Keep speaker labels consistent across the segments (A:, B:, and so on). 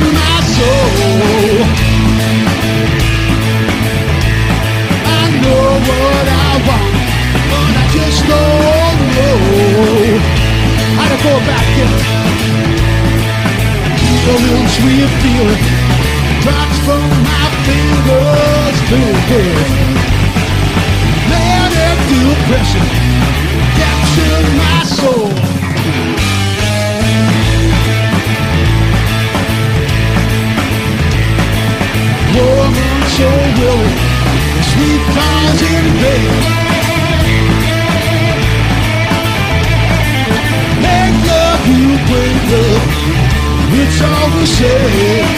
A: My soul. I know what I want, but I just don't know how to go back it. The drops from my fingers. Manic depression captured my soul. So sweet. Make love, you it's all the same.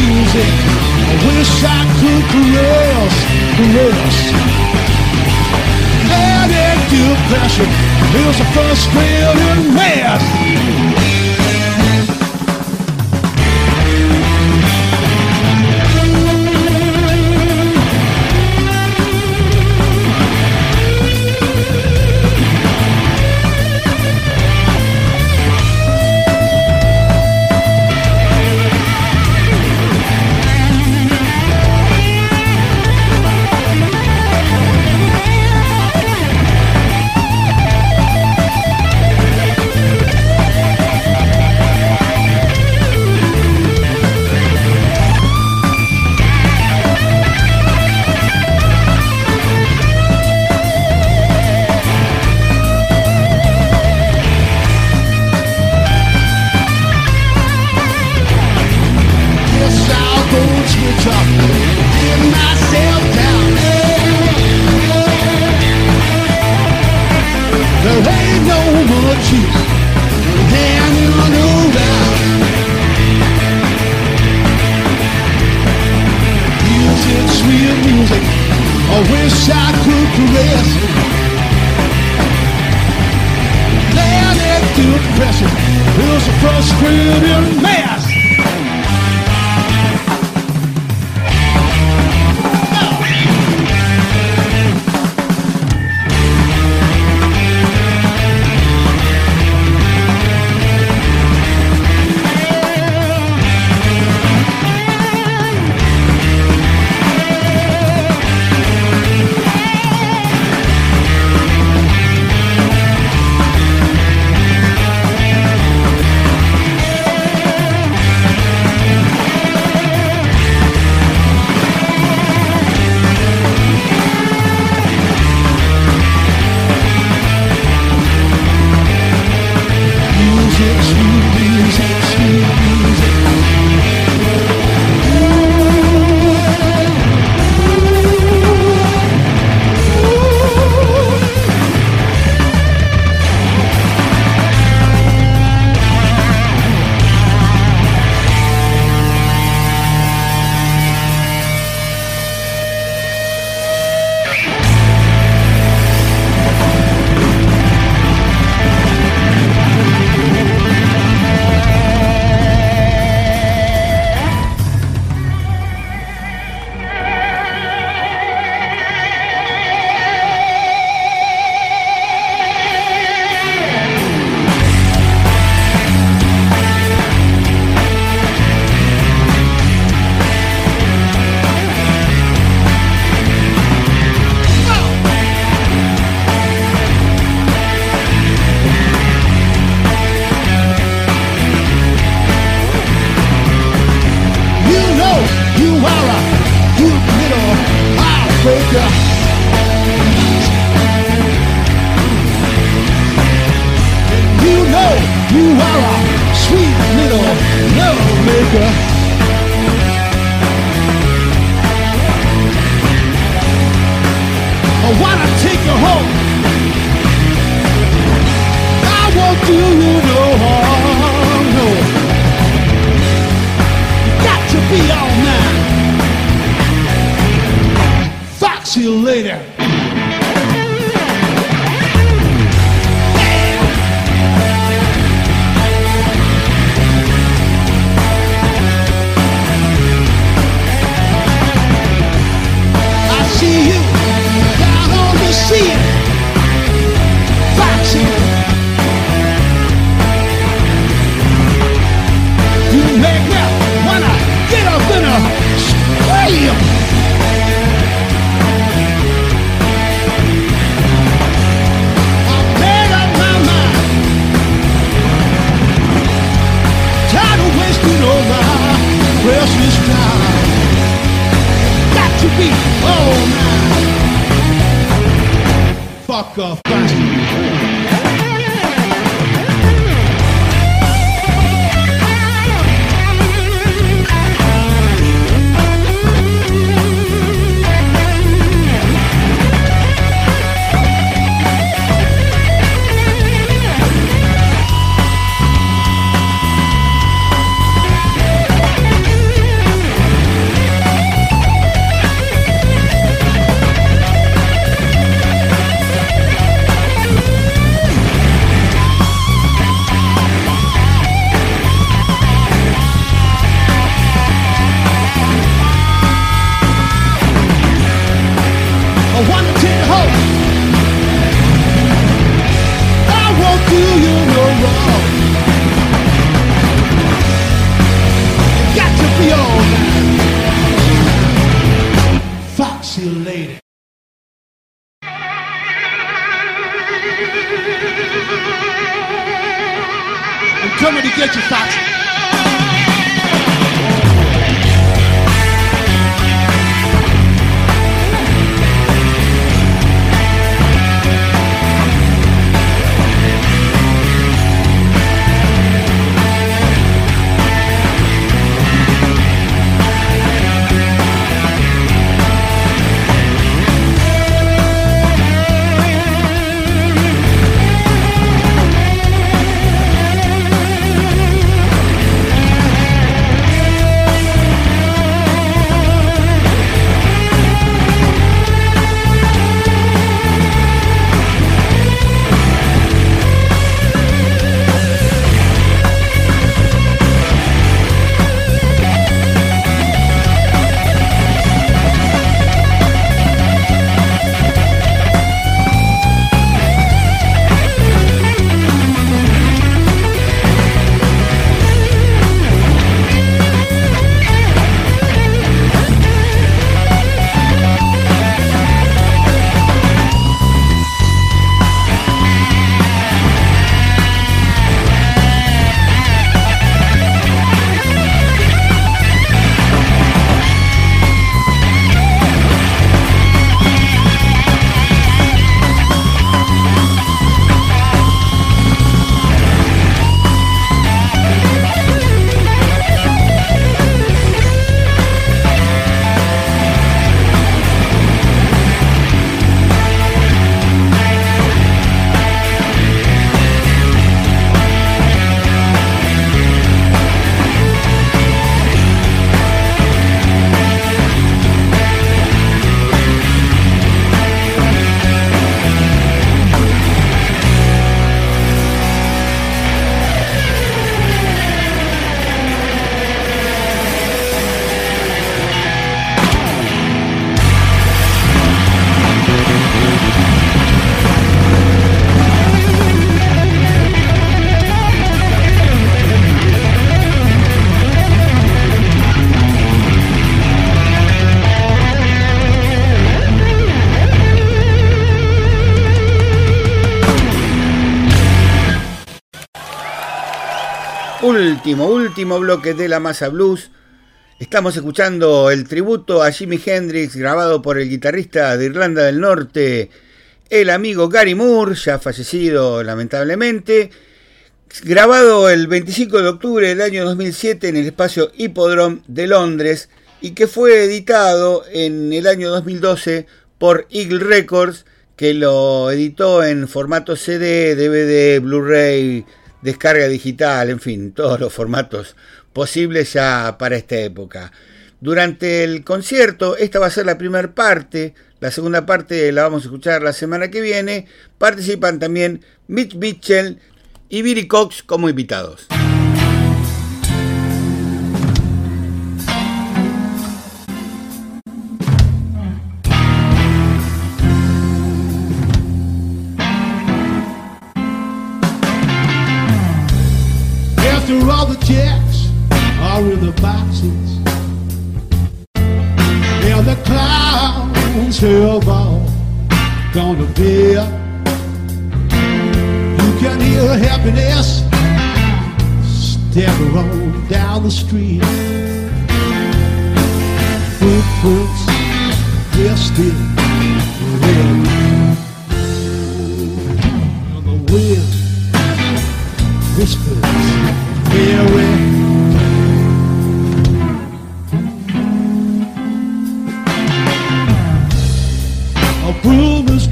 A: Music, I wish I could caress, caress. Manic depression is a frustrating mess. wish I could caress you. Laying into pressure, feels a frustrated mess.
B: Último, último bloque de la masa blues. Estamos escuchando el tributo a Jimi Hendrix grabado por el guitarrista de Irlanda del Norte, el amigo Gary Moore, ya fallecido lamentablemente, grabado el 25 de octubre del año 2007 en el espacio Hippodrome de Londres y que fue editado en el año 2012 por Eagle Records, que lo editó en formato CD, DVD, Blu-ray, descarga digital, en fin, todos los formatos posibles ya para esta época. Durante el concierto, esta va a ser la primera parte, la segunda parte la vamos a escuchar la semana que viene, participan también Mitch Mitchell y Billy Cox como invitados.
A: Gone to bed. You can hear happiness stagger on down the street. Footprints, they're still red. The wind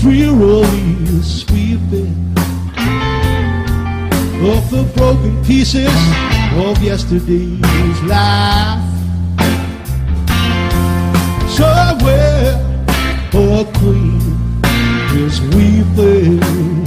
A: drearily sweeping up the broken pieces of yesterday's life. Somewhere a queen is weeping.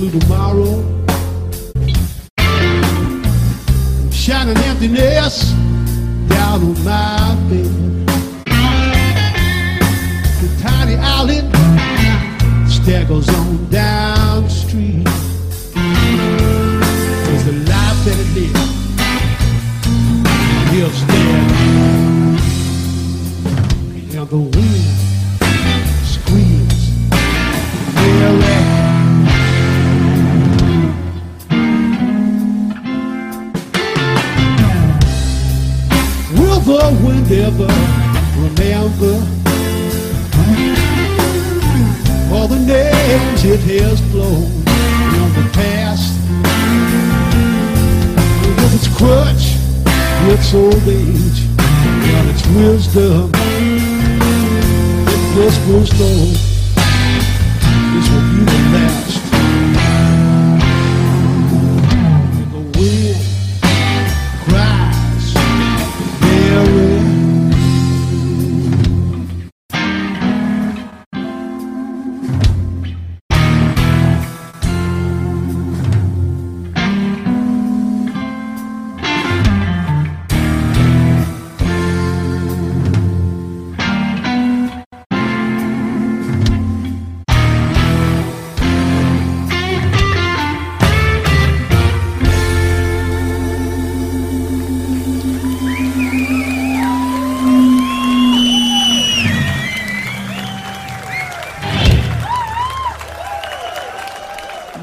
A: little the wind ever remember all the names it has blown in the past? With its crutch, its old age, and its wisdom, low this will be the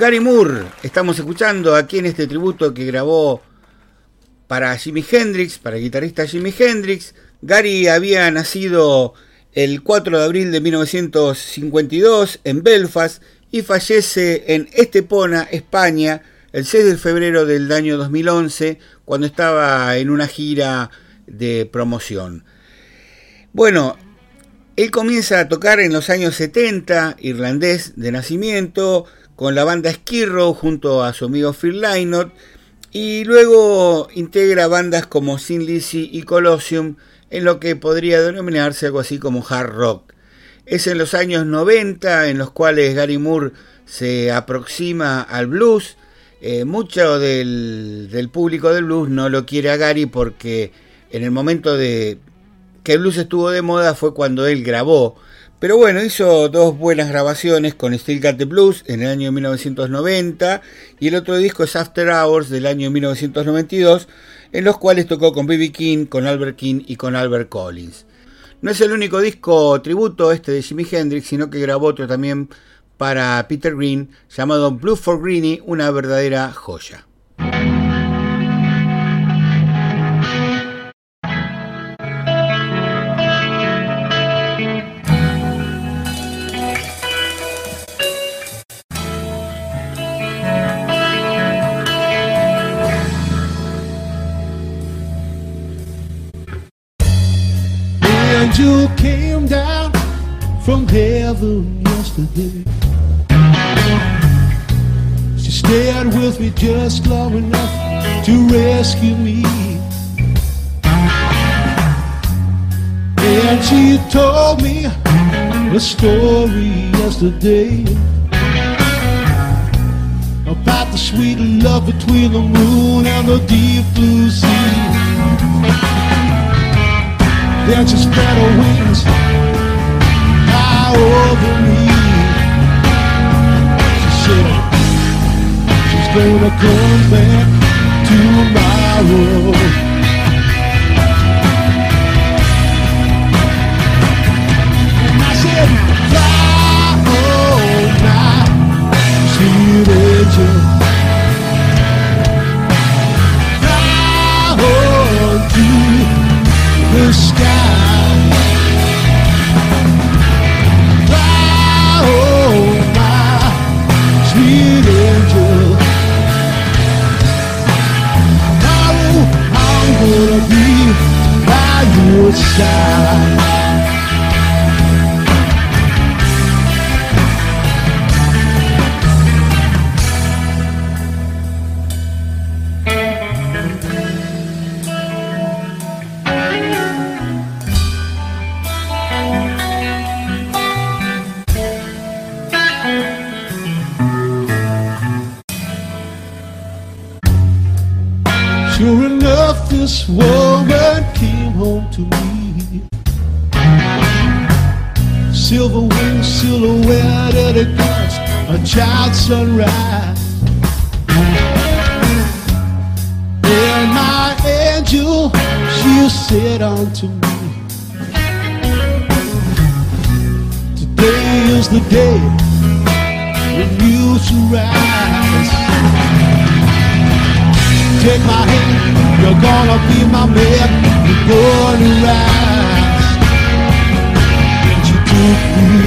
B: Gary Moore, estamos escuchando aquí en este tributo que grabó para Jimi Hendrix, para el guitarrista Jimi Hendrix. Gary había nacido el 4 de abril de 1952 en Belfast y fallece en Estepona, España, el 6 de febrero del año 2011, cuando estaba en una gira de promoción. Bueno, él comienza a tocar en los años 70, irlandés de nacimiento, con la banda Skirrow junto a su amigo Phil Lynott Y luego integra bandas como Sin Lizzy y Colosseum en lo que podría denominarse algo así como hard rock. Es en los años 90 en los cuales Gary Moore se aproxima al blues. Eh, mucho del, del, público del blues no lo quiere a Gary porque en el momento de que el blues estuvo de moda fue cuando él grabó. Pero bueno, hizo dos buenas grabaciones con Still Got the Blues en el año 1990 y el otro disco es After Hours del año 1992 en los cuales tocó con B.B. King, con Albert King y con Albert Collins. No es el único disco tributo este de Jimi Hendrix, sino que grabó otro también para Peter Green llamado Blue for Greenie, una verdadera joya.
A: Angel came down from heaven yesterday. She stayed with me just long enough to rescue me. And she told me a story yesterday about the sweet love between the moon and the deep blue sea. She spread her wings high over me. She said she's gonna come back tomorrow. Silhouette at a child sunrise. And my angel, she said unto me, Today is the day when you shall rise. Take my hand, you're gonna be my man. You're gonna rise. And she took me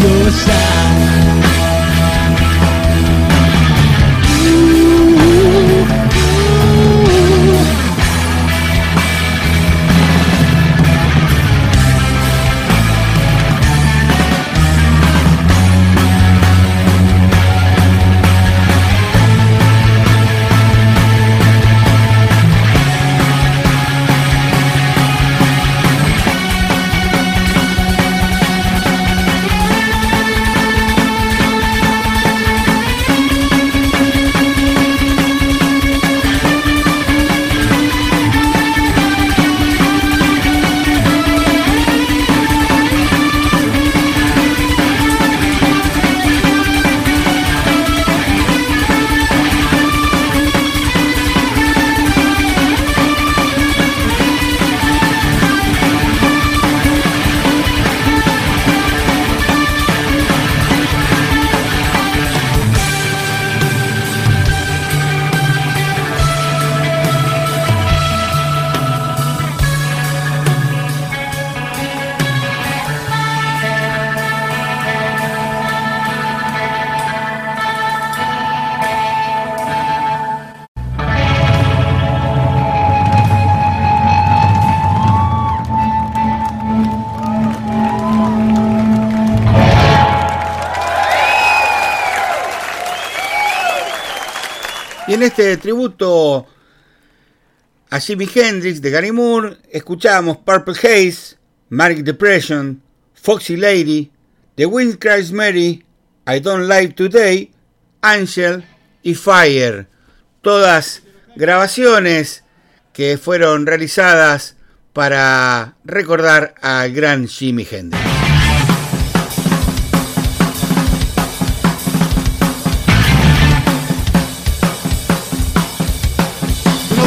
B: your side este tributo a Jimi Hendrix de Gary Moore, escuchamos Purple Haze, Manic Depression, Foxy Lady, The Wind Cries Mary, I Don't Like Today, Angel y Fire. Todas grabaciones que fueron realizadas para recordar al gran Jimi Hendrix.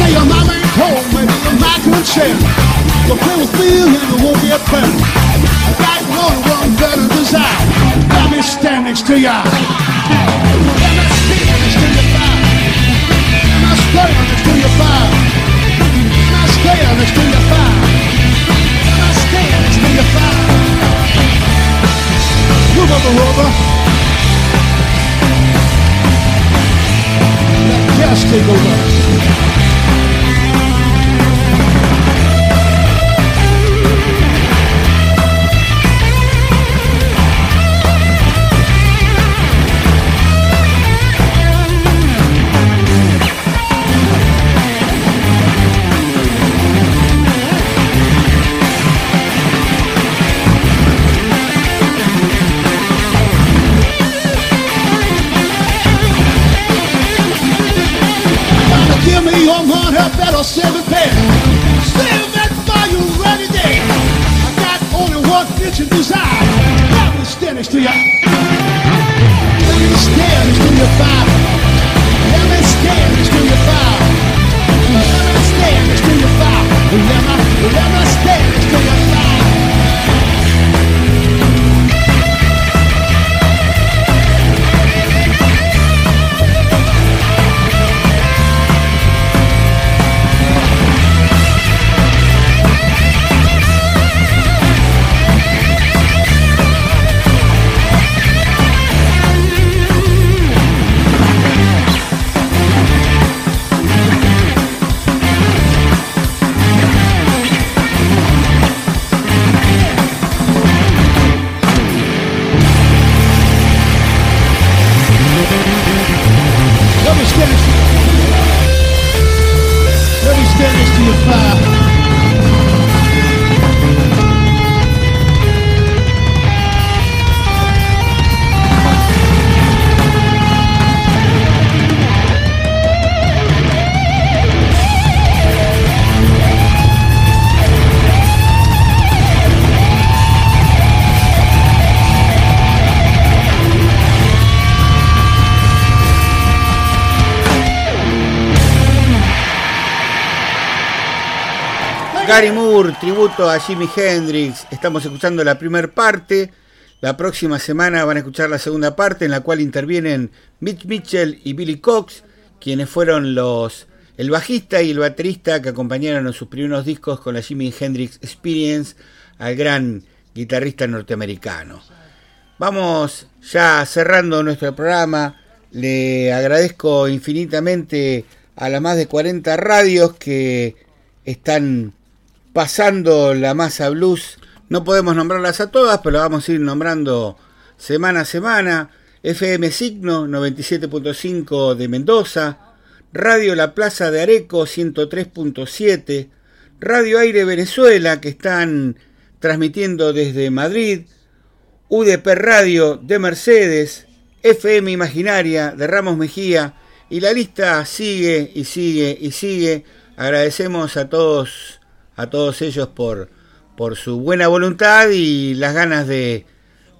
A: say your mama ain't home, your mama can share. But play with me and it won't be a friend. I got one better desire. Next to ya. Let me stand next to your fire. Let me stand next to. Let me stand next to to your fire. Come on, Maroma. Let gas take over.
B: Tributo a Jimi Hendrix. Estamos escuchando la primera parte. La próxima semana van a escuchar la segunda parte en la cual intervienen Mitch Mitchell y Billy Cox, quienes fueron los el bajista y el baterista que acompañaron en sus primeros discos con la Jimi Hendrix Experience al gran guitarrista norteamericano. Vamos ya cerrando nuestro programa. Le agradezco infinitamente a las más de 40 radios que están pasando la masa blues. No podemos nombrarlas a todas, pero vamos a ir nombrando semana a semana. FM Signo 97.5 de Mendoza, Radio La Plaza de Areco 103.7, Radio Aire Venezuela que están transmitiendo desde Madrid, UDP Radio de Mercedes, FM Imaginaria de Ramos Mejía y la lista sigue y sigue y sigue. Agradecemos a todos a todos ellos por, por su buena voluntad y las ganas de,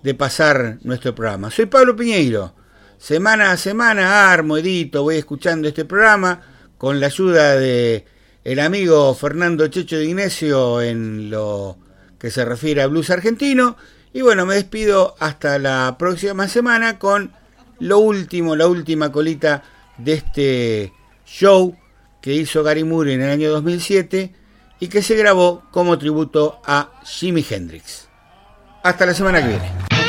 B: de pasar nuestro programa. Soy Pablo Piñeiro. Semana a semana armo, edito, voy escuchando este programa con la ayuda de el amigo Fernando Checho de Ignacio en lo que se refiere a blues argentino. Y bueno, me despido hasta la próxima semana con lo último, la última colita de este show que hizo Gary Moore en el año 2007 y que se grabó como tributo a Jimi Hendrix. Hasta la semana que viene.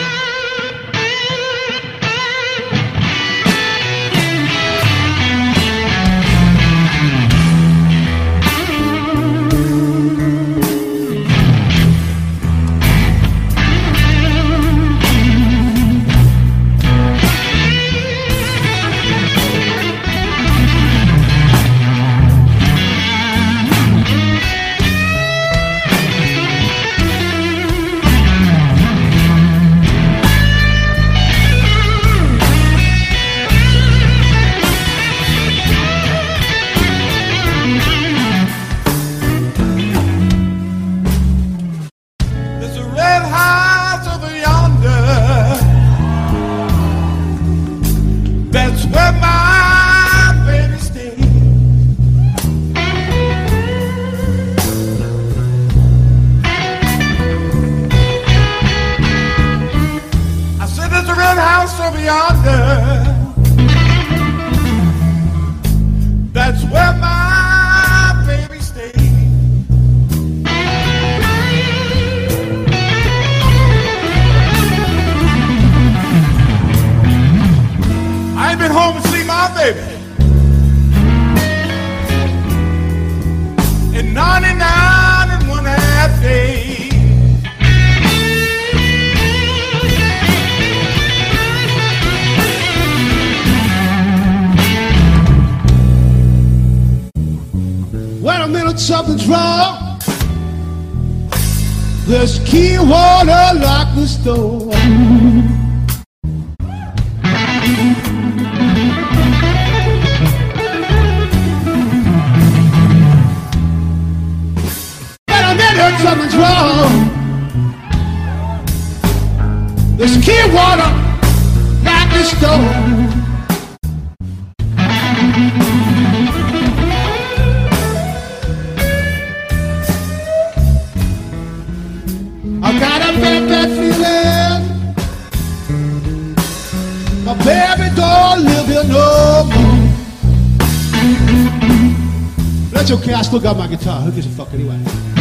B: something's wrong. This key won't unlock this door. Okay, I still got my guitar. Who gives a fuck anyway?